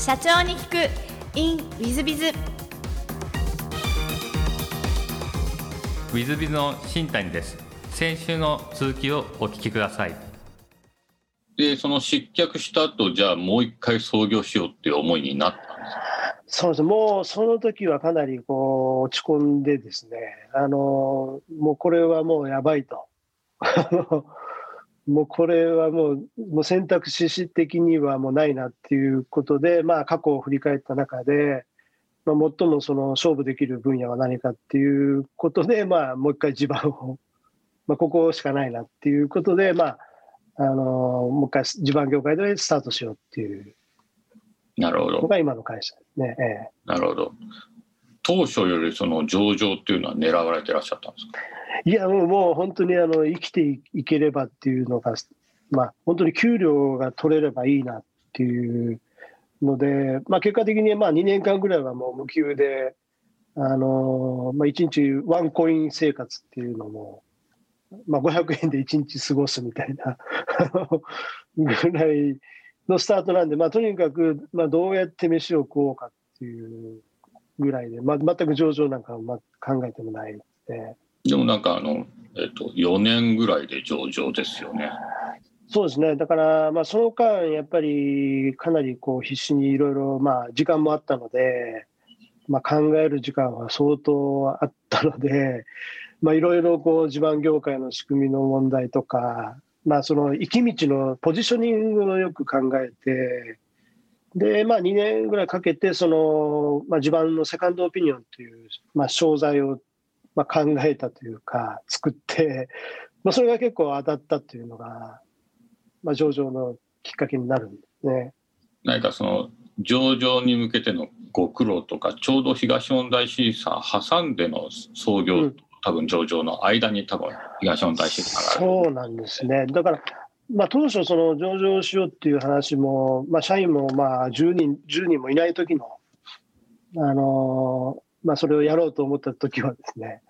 社長に聞く。In ウィズビズウィズビズの新谷です。先週の続きをお聞きください。でその失脚した後じゃあもう一回創業しようっていう思いになったんですか？そうです。もうその時はかなりこう落ち込んでですね。あのもうこれはもうやばいともうこれはもうもう選択肢的にはもうないなっていうことで、まあ、過去を振り返った中で、まあ、最もその勝負できる分野は何かっていうことで、まあ、もう一回地盤を、まあ、ここしかないなっていうことで、まあ、あのもう一回地盤業界でスタートしようっていう。なるほど。のが今の会社ですね。ええ、なるほど。当初よりその上場っていうのは狙われてらっしゃったんですか？いやもうもう本当にあの生きていければっていうのが、まあ、本当に給料が取れればいいなっていうので、まあ、結果的にまあ2年間ぐらいはもう無給で、あのまあ、1日ワンコイン生活っていうのも、まあ、500円で1日過ごすみたいな ぐらいのスタートなんで、まあ、とにかく、まあ、どうやって飯を食おうかっていうぐらいで、まあ、全く上場なんか考えてもないで。でもなんかあの、えっと、4年ぐらいで上場ですよね。そうですね、だから、まあ、その間、やっぱりかなりこう必死にいろいろ、時間もあったので、まあ、考える時間は相当あったので、まあ、いろいろこう地盤業界の仕組みの問題とか、まあ、その行き道のポジショニングをよく考えて、で、まあ、2年ぐらいかけて、その、まあ、地盤のセカンドオピニオンという、まあ、商材をまあ、考えたというか作って、まあ、それが結構当たったというのが、まあ、上場のきっかけになるんですね。何かその上場に向けてのご苦労とかちょうど東日本大震災挟んでの創業、うん、多分上場の間に多分東日本大震災がそうなんですね。だからまあ、当初、その上場しようっていう話も、まあ、社員もまあ10人 ,10 人もいない時の、あのまあ、それをやろうと思った時はですね、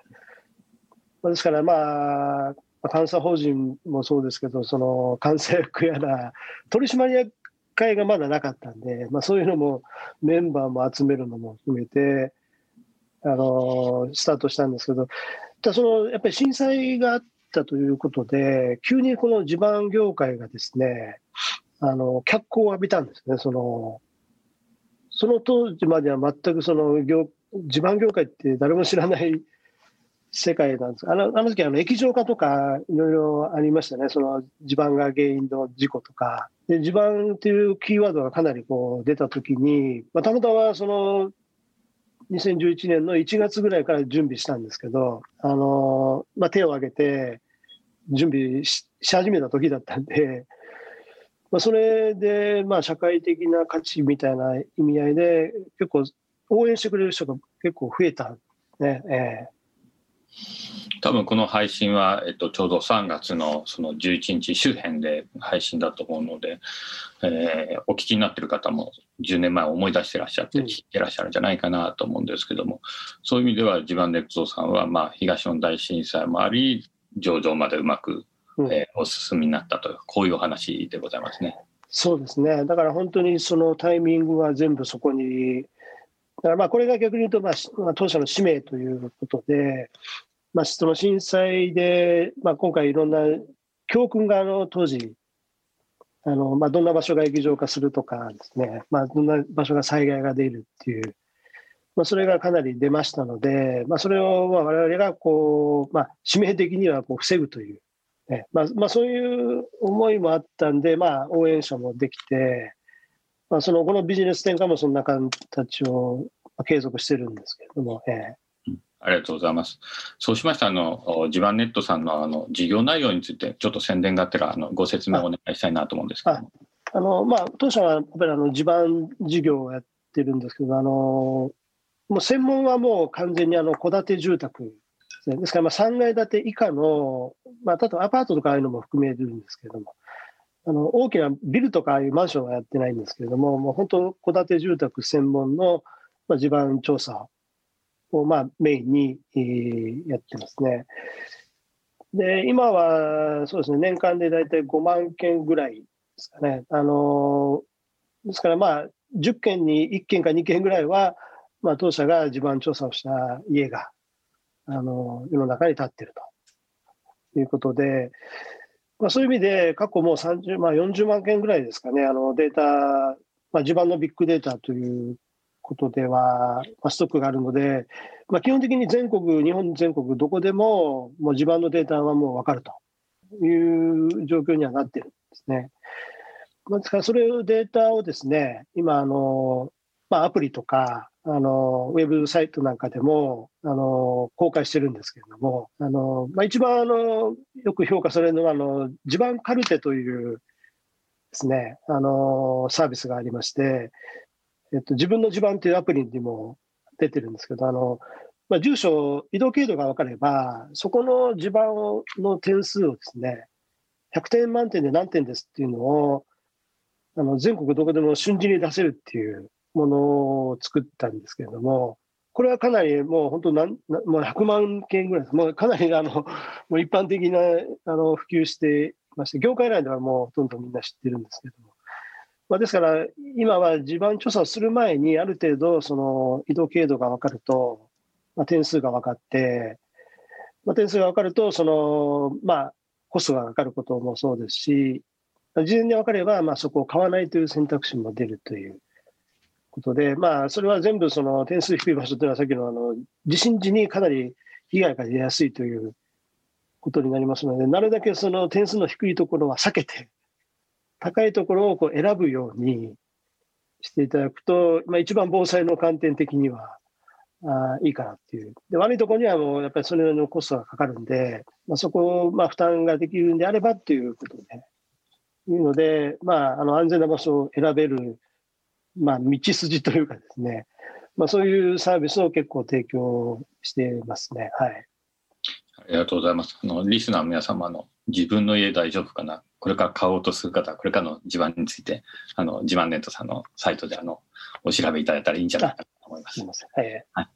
ですからまあ、監査法人もそうですけど、その監査役やら、取締役会がまだなかったんで、まあ、そういうのもメンバーも集めるのも含めて、あのスタートしたんですけど、ただそのやっぱり震災があったということで、急にこの地盤業界がですね、あの脚光を浴びたんですね、そのその当時までは全くその業地盤業界って誰も知らない世界なんです。あのあの時あの液状化とかいろいろありましたね、その地盤が原因の事故とか、で地盤っていうキーワードがかなりこう出たときに、まあ、たまたまその2011年の1月ぐらいから準備したんですけど、あのまあ、手を挙げて準備し始めた時だったんで、まあ、それでまあ社会的な価値みたいな意味合いで、結構応援してくれる人が結構増えたね。えー多分この配信は、えっと、ちょうど3月のその11日周辺で配信だと思うので、えー、お聞きになってる方も10年前思い出してらっしゃって聞いてらっしゃるんじゃないかなと思うんですけども、そういう意味では地盤ネクゾさんは、まあ、東日本大震災もあり上場までうまく、えー、お進みになったとこういうお話でございますね。そうですねだから本当にそのタイミングは全部そこにだからまあこれが逆に言うと、まあ、当社の使命ということで、まあ、その震災で、まあ、今回いろんな教訓があの当時あの、まあ、どんな場所が液状化するとかですね、まあ、どんな場所が災害が出るっていう、まあ、それがかなり出ましたので、まあ、それをまあ我々がこう、まあ、使命的にはこう防ぐという、ねまあまあ、そういう思いもあったんで、まあ、応援者もできて、まあ、そのこのビジネス展開もそんな形を継続してるんですけれども、えー、ありがとうございます。そうしましたあの地盤ネットさんのあの事業内容についてちょっと宣伝があったらあのご説明をお願いしたいなと思うんですけどあのまあ、当社はやっぱりあの地盤事業をやってるんですけどあのもう専門はもう完全にあの戸建て住宅ですからまあ3階建て以下の、まあ、例えばアパートとかああいうのも含めるんですけれどもあの大きなビルとかああいうマンションはやってないんですけれども、もう本当、戸建て住宅専門の、まあ、地盤調査を、まあ、メインに、えー、やってますね。で、今はそうですね、年間で大体5万件ぐらいですかね。あのですから、まあ、10件に1件か2件ぐらいは、まあ、当社が地盤調査をした家があの世の中に立ってるということで、まあ、そういう意味で過去もう30、まあ、40万件ぐらいですかね、あのデータ、まあ、地盤のビッグデータということでは、まあ、ストックがあるので、まあ、基本的に全国、日本全国どこでももう地盤のデータはもう分かるという状況にはなってるんですね。まですから、それをデータをですね、今、あの、まあ、アプリとか、あの、ウェブサイトなんかでも、あの、公開してるんですけれども、あの、まあ、一番、あの、よく評価されるのは、あの、地盤カルテというですね、あの、サービスがありまして、えっと、自分の地盤というアプリにも出てるんですけど、あの、まあ、住所、移動経路が分かれば、そこの地盤の点数をですね、100点満点で何点ですっていうのを、あの全国どこでも瞬時に出せるっていうものを作ったんですけれども、これはかなりもう本当なん、もう100万件ぐらいです。もうかなりあのもう一般的なあの普及してまして、業界内ではもうほとんどみんな知ってるんですけども。まあ、ですから、今は地盤調査をする前に、ある程度、その移動経度が分かると、まあ、点数が分かって、まあ、点数が分かると、その、まあ、コストがかかることもそうですし、事前に分かれば、まあ、そこを買わないという選択肢も出るということで、まあ、それは全部その点数低い場所というのは、さっきのあの地震時にかなり被害が出やすいということになりますので、なるだけその点数の低いところは避けて、高いところをこう選ぶようにしていただくと、まあ、一番防災の観点的にはあいいかなっていう。で悪いところにはもうやっぱりそれのコストがかかるんで、まあ、そこをまあ負担ができるんであればっていうことで、いうので、まあ、あの安全な場所を選べる、まあ、道筋というかですね、まあ、そういうサービスを結構提供してますね。はい。ありがとうございます。あのリスナーの皆様の自分の家大丈夫かな？これから買おうとする方、これからの地盤について、あの、地盤ネットさんのサイトであの、お調べいただいたらいいんじゃないかな思います。す。はい。はい。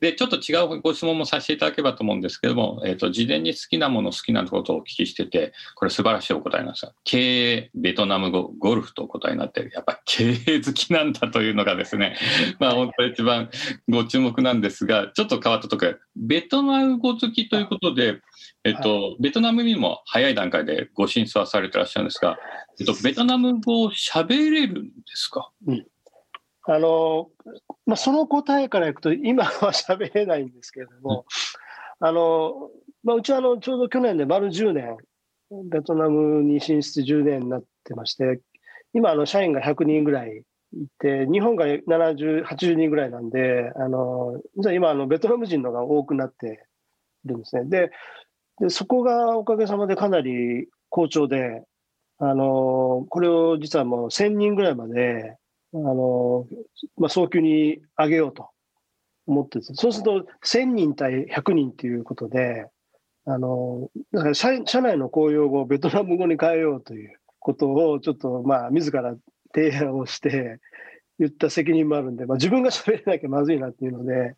で、ちょっと違うご質問もさせていただければと思うんですけども、えっ、ー、と、事前に好きなもの、好きなことをお聞きしてて、これ素晴らしいお答えなんですが、経営、ベトナム語、ゴルフとお答えになって、やっぱ経営好きなんだというのがですね、まあ本当一番ご注目なんですが、ちょっと変わったところ、ベトナム語好きということで、えっと、はい、ベトナムにも早い段階でご進出はされてらっしゃるんですが、えっと、ベトナム語を喋れるんですか、うん、あのまあ、その答えからいくと、今は 喋れないんですけれども、うん、あのまあ、うちはあのちょうど去年で丸10年、ベトナムに進出10年になってまして、今、あの社員が100人ぐらいいて、日本が70、80人ぐらいなんで、あの今あの、ベトナム人のが多くなってるんですね。で、でそこがおかげさまでかなり好調で、あのこれを実はもう1000人ぐらいまで、あのまあ、早急に上げようと思ってそうすると1000人対100人ということで、あのだから社社内の公用語をベトナム語に変えようということをちょっとまあ自ら提案をして言った責任もあるんで、まあ、自分が喋れなきゃまずいなっていうので、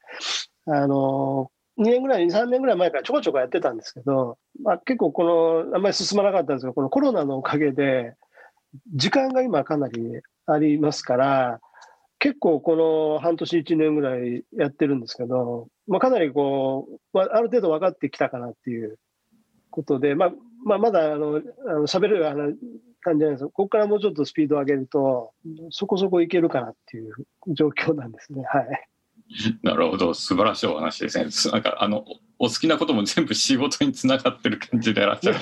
あの2年ぐらい、2、3年ぐらい前からちょこちょこやってたんですけど、まあ、結構この、あんまり進まなかったんですけど、このコロナのおかげで、時間が今かなりありますから、結構この半年、1年ぐらいやってるんですけど、まあ、かなりこう、ある程度分かってきたかなっていうことで、まあ、まあ、まだあのあの喋れる感じじゃないですここからもうちょっとスピードを上げると、そこそこいけるかなっていう状況なんですね。はい。なるほど素晴らしいお話ですね。なんかあのお好きなことも全部仕事につながってる感じでいらっしゃる。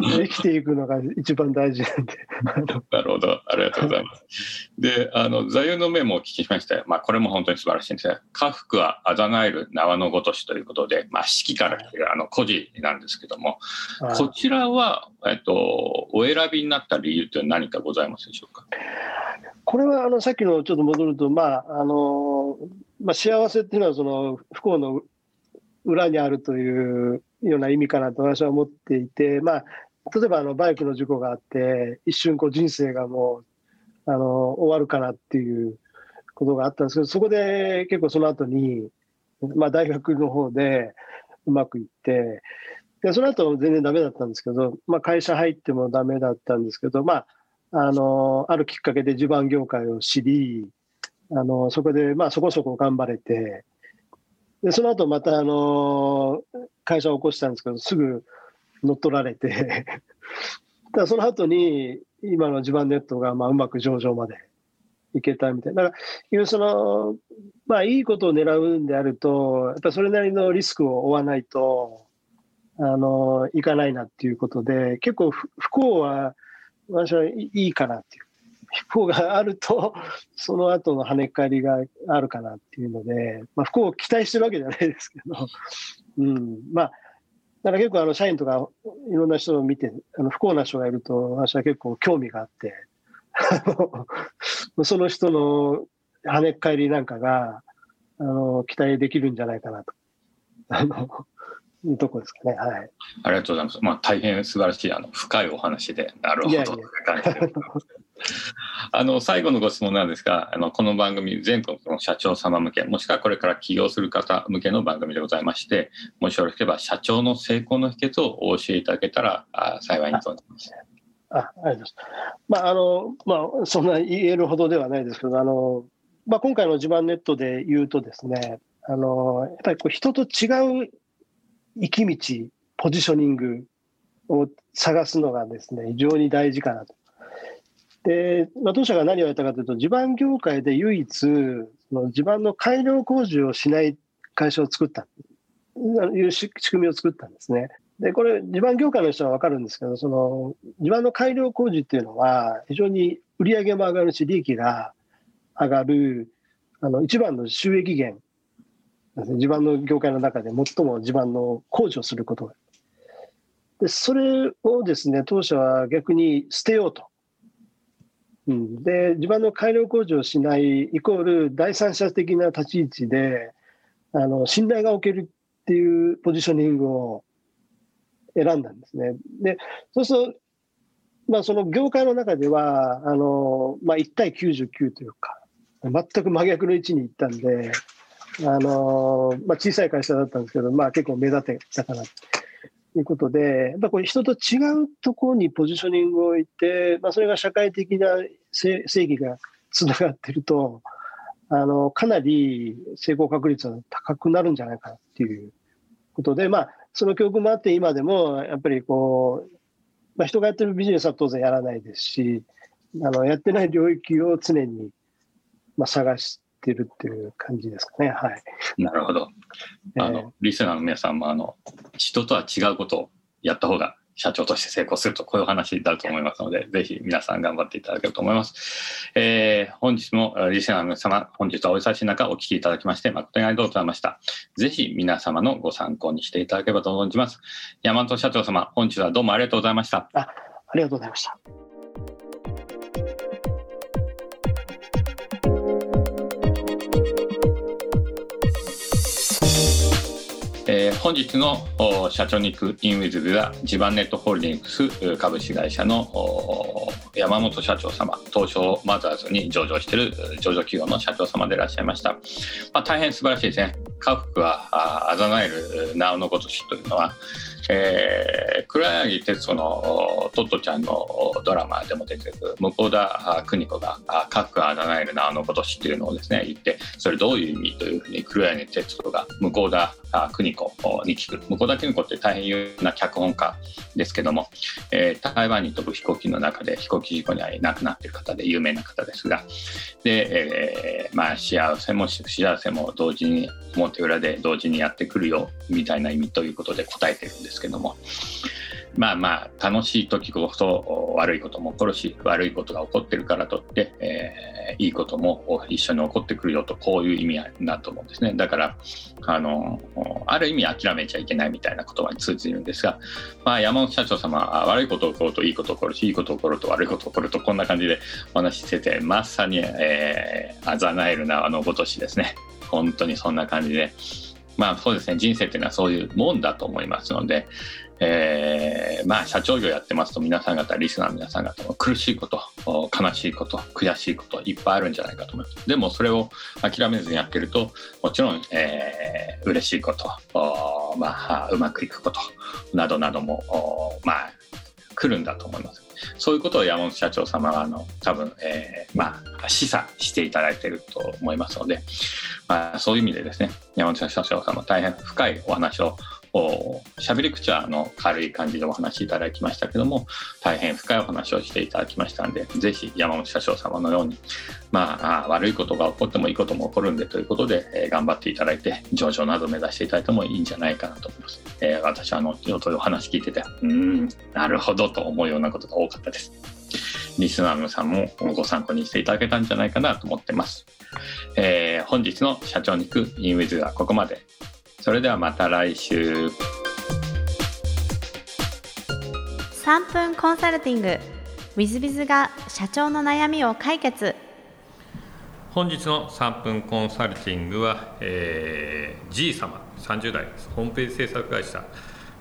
生きていくのが一番大事なんで。なるほど、ありがとうございます。で、あの座右の銘もお聞きしました。まあこれも本当に素晴らしいんですが、家福はあざなえる縄のごとしということで、まあ四季からあの古事なんですけども、こちらはえっとお選びになった理由って何かございますでしょうか？これはあのさっきのちょっと戻ると、まああのまあ、幸せっていうのはその不幸の裏にあるというような意味かなと私は思っていて、まあ、例えばあのバイクの事故があって一瞬こう人生がもうあの終わるかなっていうことがあったんですけどそこで結構その後に、まあ、大学の方でうまくいってでその後全然ダメだったんですけど、まあ、会社入ってもダメだったんですけど、まあ、あのあるきっかけで地盤業界を知りあのそこでまあそこそこ頑張れてでその後またあの会社を起こしたんですけどすぐ乗っ取られてた だその後に今の地盤ネットがまあうまく上場までいけたみたいな。だからそのまあいいことを狙うんであるとやっぱそれなりのリスクを負わないとあのいかないなっていうことで結構不幸は私はいいかなっていう。不幸があると、その後の跳ね返りがあるかなっていうので、まあ、不幸を期待してるわけじゃないですけど、うん、まあ、だから結構あの社員とかいろんな人を見て、あの不幸な人がいると、私は結構興味があって、その人の跳ね返りなんかが、あの、期待できるんじゃないかなと。あの、とこですかね。はい。ありがとうございます。まあ、大変素晴らしい、あの、深いお話で、なるほど。いやいやあの最後のご質問なんですがあのこの番組全国の社長様向けもしくはこれから起業する方向けの番組でございましてもしよろしければ社長の成功の秘訣をお教えいただけたらあ幸いに存じます。あありがとうございます。まああのまあ、そんな言えるほどではないですけどあの、まあ、今回の地盤ネットで言うとですねあのやっぱりこう人と違う行き道ポジショニングを探すのがですね非常に大事かなと。で、まあ、当社が何をやったかというと、地盤業界で唯一、その地盤の改良工事をしない会社を作った、いう仕組みを作ったんですね。で、これ、地盤業界の人は分かるんですけど、その地盤の改良工事っていうのは、非常に売り上げも上がるし、利益が上がる、あの一番の収益源地盤の業界の中で最も地盤の工事をすることが。で、それをですね、当社は逆に捨てようと。うん、で地盤の改良工事をしないイコール第三者的な立ち位置であの信頼がおけるっていうポジショニングを選んだんですね。でそうすると、まあ、その業界の中ではあの、まあ、1対99というか全く真逆の位置に行ったんであの、まあ、小さい会社だったんですけど、まあ、結構目立てたかなということで、やっこれ人と違うところにポジショニングを置いて、まあ、それが社会的な正義がつながってると、あの、かなり成功確率は高くなるんじゃないかなっていうことで、まあ、その教訓もあって今でも、やっぱりこう、まあ、人がやってるビジネスは当然やらないですし、あの、やってない領域を常に、まあ、探してるっていう感じですかね。はい。なるほど。あの、えー、リスナーの皆さんも、あの、人とは違うことをやった方が社長として成功すると、こういう話になると思いますので、ぜひ皆さん頑張っていただけると思います。えー、本日もリスナーの皆様、本日はお忙しい中お聞きいただきまして、誠にありがとうございました。ぜひ皆様のご参考にしていただければと存じます。山本社長様、本日はどうもありがとうございました。あありがとうございました。本日の社長に行くインウィズでは地盤ネットホールディングス株式会社の山本社長様東証マザーズに上場している上場企業の社長様でいらっしゃいました、まあ、大変素晴らしいですね。家福はあざなえるなおのごとしというのはえー、黒柳徹子のトットちゃんのドラマでも出てくる向田邦子が「各あだ名えるなあのことし」っていうのをですね言ってそれどういう意味というふうに黒柳徹子が向田邦子に聞く。向田邦子って大変有名な脚本家ですけども、えー、台湾に飛ぶ飛行機の中で飛行機事故に遭い亡くなっている方で有名な方ですがで、えー、まあ幸せも幸せも同時に表裏で同時にやってくるよみたいな意味ということで答えてるんですけども。まあまあ楽しい時こそ悪いことも起こるし悪いことが起こってるからとって、えー、いいことも一緒に起こってくるよとこういう意味だと思うんですね。だからあのある意味諦めちゃいけないみたいな言葉に通じるんですが、まあ、山本社長様は悪いこと起こるといいこと起こるしいいこと起こると悪いこと起こるとこんな感じでお話ししててまさに、えー、あざなえるなあのごとしですね。本当にそんな感じで。まあそうですね、人生っていうのはそういうもんだと思いますので、えー、まあ社長業やってますと皆さん方、リスナーの皆さん方も苦しいこと、悲しいこと、悔しいこといっぱいあるんじゃないかと思います。でもそれを諦めずにやってると、もちろん、えー、嬉しいこと、まあ、うまくいくことなどなども、まあ、来るんだと思いますそういうことを山本社長様はあの多分、えー、まあ示唆していただいていると思いますので、まあ、そういう意味でですね山本社長様大変深いお話を喋り口はあの軽い感じでお話しいただきましたけども大変深いお話をしていただきましたのでぜひ山本社長様のように、まあ、悪いことが起こってもいいことも起こるんでということで、えー、頑張っていただいて上場など目指していただいてもいいんじゃないかなと思います、えー、私はあのお話聞いててうんなるほどと思うようなことが多かったです。リスナーの皆さんもご参考にしていただけたんじゃないかなと思ってます、えー、本日の社長に行くインウィズはここまで。それではまた来週。3分コンサルティング。w i z b i が社長の悩みを解決。本日の3分コンサルティングは、えー、G 様30代ホームページ制作会社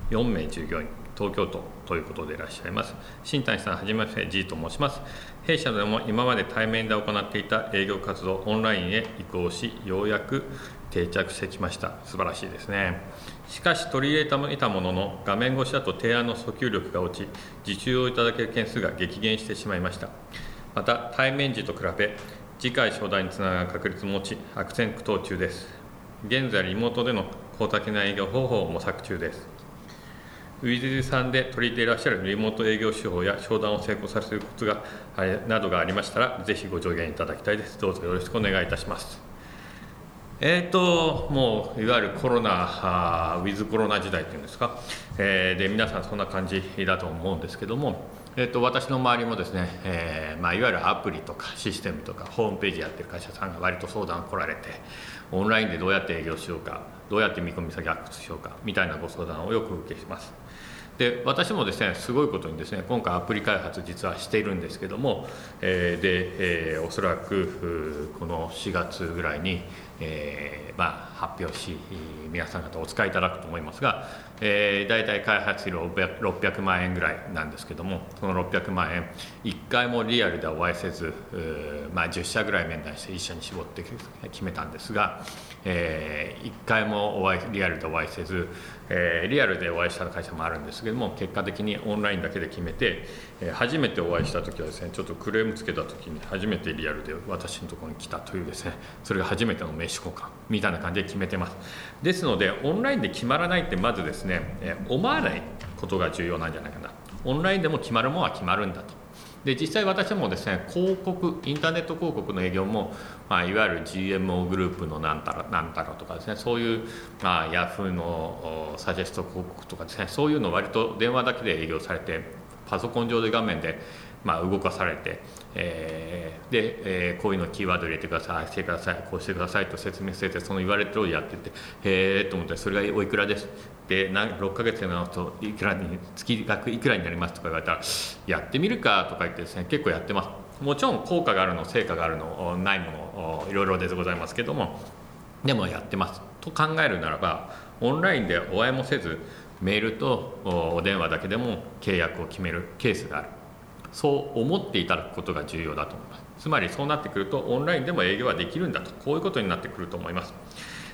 4名従業員東京都ということでいらっしゃいます。新谷さんはじめまして G と申します。弊社でも今まで対面で行っていた営業活動オンラインへ移行しようやく定着してきました。素晴らしいですね。しかし取り入れていたものの画面越しだと提案の訴求力が落ち受注をいただける件数が激減してしまいました。また対面時と比べ次回商談につながる確率も落ち悪戦苦闘中です。現在リモートでの公的な営業方法を模索中です。ウィズさんで取り入れていらっしゃるリモート営業手法や商談を成功させるコツがなどがありましたらぜひご助言いただきたいです。どうぞよろしくお願いいたします。えーと、もういわゆるコロナ、ウィズコロナ時代っていうんですか、えー、で皆さんそんな感じだと思うんですけども、えーと、私の周りもですね、えーまあ、いわゆるアプリとかシステムとかホームページやってる会社さんが割と相談来られてオンラインでどうやって営業しようかどうやって見込み先アップしようかみたいなご相談をよく受けします。で私もですねすごいことにですね今回アプリ開発実はしているんですけども、えー、で、えー、おそらくこの4月ぐらいに、えーまあ、発表し皆さん方お使いいただくと思いますが、えー、大体開発費600万円ぐらいなんですけどもその600万円1回もリアルでお会いせず、まあ、10社ぐらい面談して一社に絞って決めたんですが、えー、1回もお会いリアルでお会いせず、えー、リアルでお会いした会社もあるんですけども結果的にオンラインだけで決めて、えー、初めてお会いした時はですねちょっとクレームつけた時に初めてリアルで私のところに来たというですねそれが初めての名刺交換みたいな感じで決めてますですのでオンラインで決まらないってまずですね、え、思わないことが重要なんじゃないかなオンラインでも決まるものは決まるんだとで実際私もですね広告インターネット広告の営業も、まあ、いわゆる GMO グループのなんたらなんたらとかですねそういう、まあ、ヤフーのサジェスト広告とかですねそういうの割と電話だけで営業されてパソコン上で画面でまあ、動かされて、えー、で、えー、こういうのキーワード入れてくださいしてくださいこうしてくださいと説明しててその言われてる通りやっててへえと思ってそれがおいくらです？で6ヶ月で直すといくらに月額いくらになります？とか言われたらやってみるか？とか言ってですね結構やってます。もちろん効果があるの成果があるのないものいろいろでございますけどもでもやってます。と考えるならばオンラインでお会いもせずメールとお電話だけでも契約を決めるケースがある。そう思っていただくことが重要だと思います。つまりそうなってくるとオンラインでも営業はできるんだと。こういうことになってくると思います。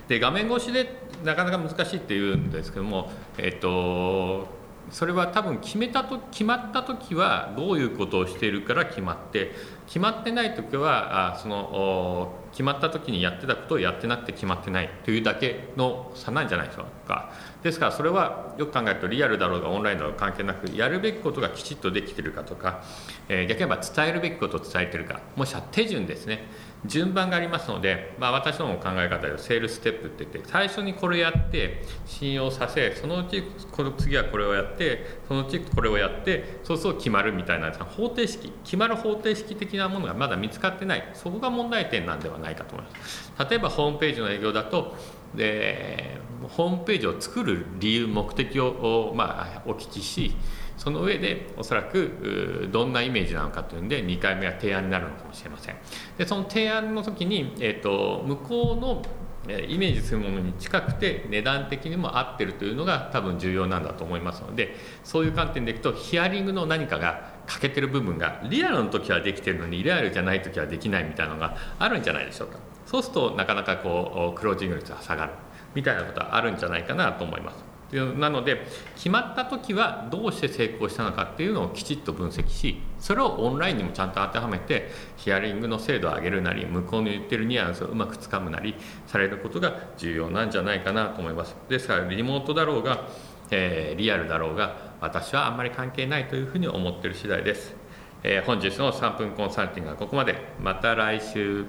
で画面越しでなかなか難しいっていうんですけどもえっとそれは多分決めたと決まった時はどういうことをしているから決まって決まってない時はあその決まった時にやってたことをやってなくて決まってないというだけの差なんじゃないでしょうか。ですからそれはよく考えるとリアルだろうがオンラインだろうが関係なくやるべきことがきちっとできているかとか、えー、逆に言えば伝えるべきことを伝えているかもしくは手順ですね。順番がありますので、まあ、私どもの考え方ではセールステップって言って最初にこれやって信用させそのうちこの次はこれをやってそのうちこれをやってそうすると決まるみたいな方程式決まる方程式的なものがまだ見つかってない。そこが問題点なんではないかと思います。例えばホームページの営業だとでホームページを作る理由目的を、まあ、お聞きしその上でおそらくどんなイメージなのかというんで2回目は提案になるのかもしれません。でその提案の時に、えーと、向こうのイメージするものに近くて値段的にも合ってるというのが多分重要なんだと思いますのでそういう観点でいくとヒアリングの何かが欠けてる部分がリアルの時はできてるのにリアルじゃない時はできないみたいなのがあるんじゃないでしょうかそうするとなかなかこうクロージング率が下がるみたいなことはあるんじゃないかなと思います。なので決まった時はどうして成功したのかっていうのをきちっと分析しそれをオンラインにもちゃんと当てはめてヒアリングの精度を上げるなり向こうの言ってるニュアンスをうまくつかむなりされることが重要なんじゃないかなと思いますですからリモートだろうが、えー、リアルだろうが私はあんまり関係ないというふうに思っている次第です、えー、本日の3分コンサルティングはここまで。また来週。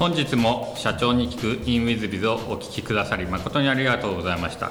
本日も社長に聞く InWithBiz をお聞きくださり誠にありがとうございました、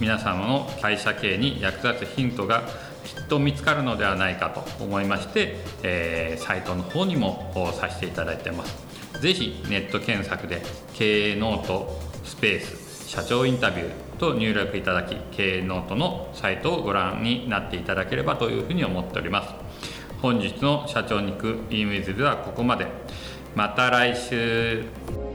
皆様の会社経営に役立つヒントがきっと見つかるのではないかと思いまして、えー、サイトの方にもさせていただいてます。是非ネット検索で経営ノートスペース社長インタビューと入力いただき経営ノートのサイトをご覧になっていただければというふうに思っております。本日の社長に行く e ムイズではここまで。また来週。